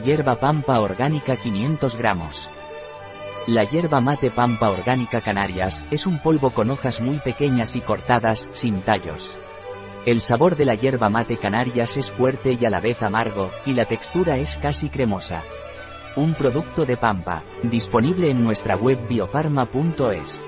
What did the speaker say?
Hierba pampa orgánica 500 gramos. La hierba mate pampa orgánica Canarias es un polvo con hojas muy pequeñas y cortadas, sin tallos. El sabor de la hierba mate Canarias es fuerte y a la vez amargo, y la textura es casi cremosa. Un producto de pampa, disponible en nuestra web biofarma.es.